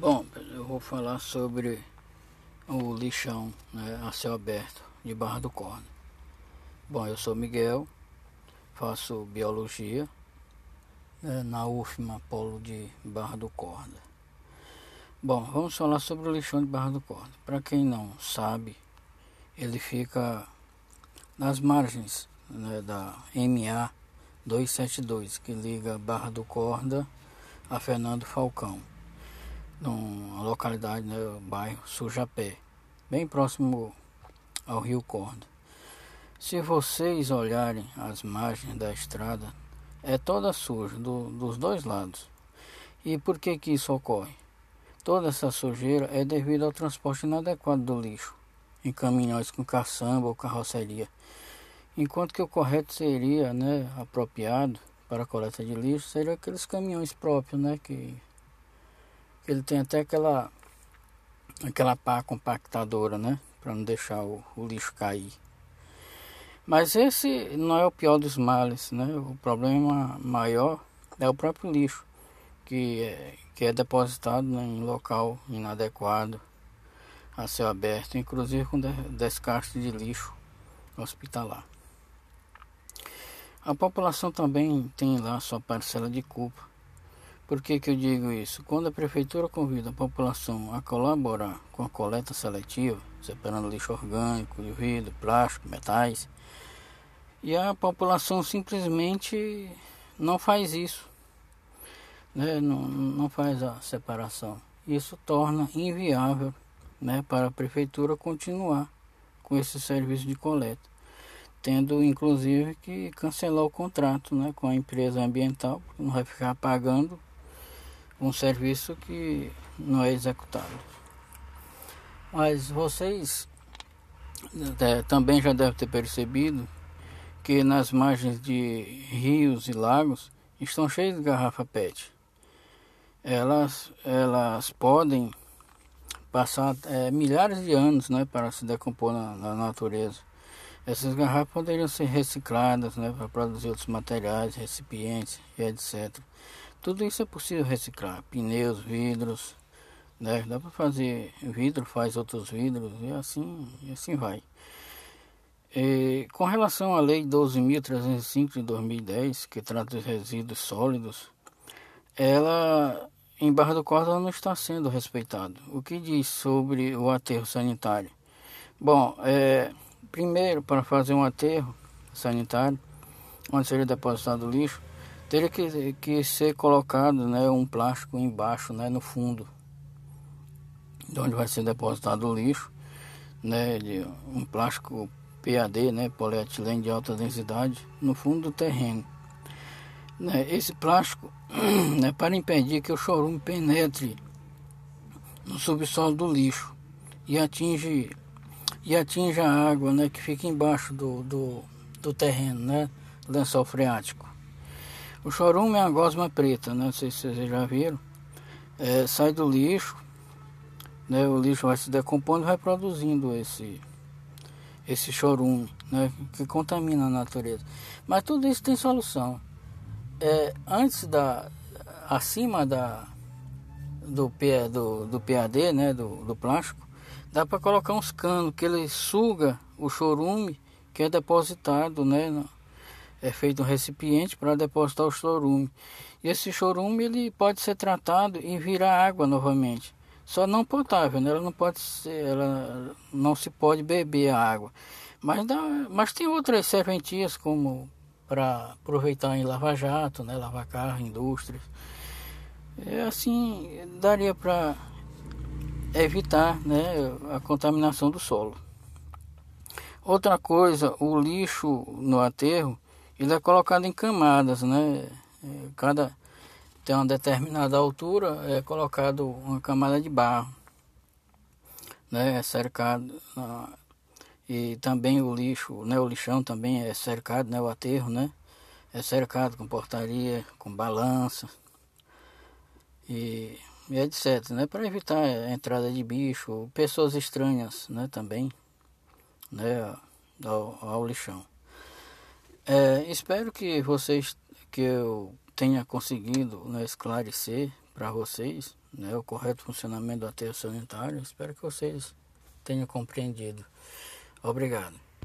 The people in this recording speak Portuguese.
Bom, eu vou falar sobre o lixão né, a céu aberto de Barra do Corno. Bom, eu sou Miguel, faço biologia né, na UFMA Polo de Barra do Corno. Bom, vamos falar sobre o lixão de Barra do Corno. Para quem não sabe, ele fica nas margens né, da MA 272, que liga Barra do Corda a Fernando Falcão numa localidade, né, o bairro Sujapé, bem próximo ao Rio Corda. Se vocês olharem as margens da estrada, é toda suja, do, dos dois lados. E por que que isso ocorre? Toda essa sujeira é devido ao transporte inadequado do lixo, em caminhões com caçamba ou carroceria. Enquanto que o correto seria, né, apropriado para a coleta de lixo, seria aqueles caminhões próprios, né, que ele tem até aquela aquela pá compactadora, né? Para não deixar o, o, lixo cair. Mas esse não é o pior dos males, né? O problema maior é o próprio lixo, que é, que é depositado em local inadequado, a céu aberto, inclusive com descarte de lixo hospitalar. A população também tem lá sua parcela de culpa por que, que eu digo isso? Quando a prefeitura convida a população a colaborar com a coleta seletiva, separando lixo orgânico, de vidro, plástico, metais, e a população simplesmente não faz isso, né? não, não faz a separação. Isso torna inviável né, para a prefeitura continuar com esse serviço de coleta, tendo inclusive que cancelar o contrato né, com a empresa ambiental, porque não vai ficar pagando um serviço que não é executado. Mas vocês é, também já devem ter percebido que nas margens de rios e lagos estão cheios de garrafa PET. Elas, elas podem passar é, milhares de anos né, para se decompor na, na natureza. Essas garrafas poderiam ser recicladas né, para produzir outros materiais, recipientes e etc. Tudo isso é possível reciclar, pneus, vidros, né? Dá para fazer vidro, faz outros vidros e assim, e assim vai. E, com relação à Lei 12.305 de 2010, que trata dos resíduos sólidos, ela em Barra do Corda não está sendo respeitado. O que diz sobre o aterro sanitário? Bom, é, primeiro, para fazer um aterro sanitário, onde seria depositado o lixo, teria que, que ser colocado né, um plástico embaixo, né, no fundo, de onde vai ser depositado o lixo, né, de um plástico PAD, né, polietileno de alta densidade, no fundo do terreno. Né, esse plástico, né, para impedir que o chorume penetre no subsolo do lixo e atinge e atinja a água, né, que fica embaixo do, do, do terreno, né, lençol freático. O chorume é uma gosma preta, né? Não sei se vocês já viram. É, sai do lixo, né? O lixo vai se decompondo e vai produzindo esse, esse chorume, né? Que contamina a natureza. Mas tudo isso tem solução. É, antes da, acima da, do, do, do PAD, né? Do, do plástico, dá para colocar uns canos que ele suga o chorume que é depositado, né? É feito um recipiente para depositar o chorume. E esse chorume ele pode ser tratado e virar água novamente. Só não potável, né? ela não pode ser, ela não se pode beber a água. Mas, dá, mas tem outras serventias como para aproveitar em lava-jato, né? lavar carro, indústrias. É assim, daria para evitar né, a contaminação do solo. Outra coisa, o lixo no aterro ele é colocado em camadas, né? É, cada tem uma determinada altura, é colocado uma camada de barro, né? É cercado e também o lixo, né? O lixão também é cercado, né? O aterro, né? É cercado com portaria, com balança e, e etc, né? Para evitar a entrada de bicho, pessoas estranhas, né? Também, né? ao, ao lixão. É, espero que vocês que eu tenha conseguido né, esclarecer para vocês né, o correto funcionamento do aterro sanitário. Espero que vocês tenham compreendido. Obrigado.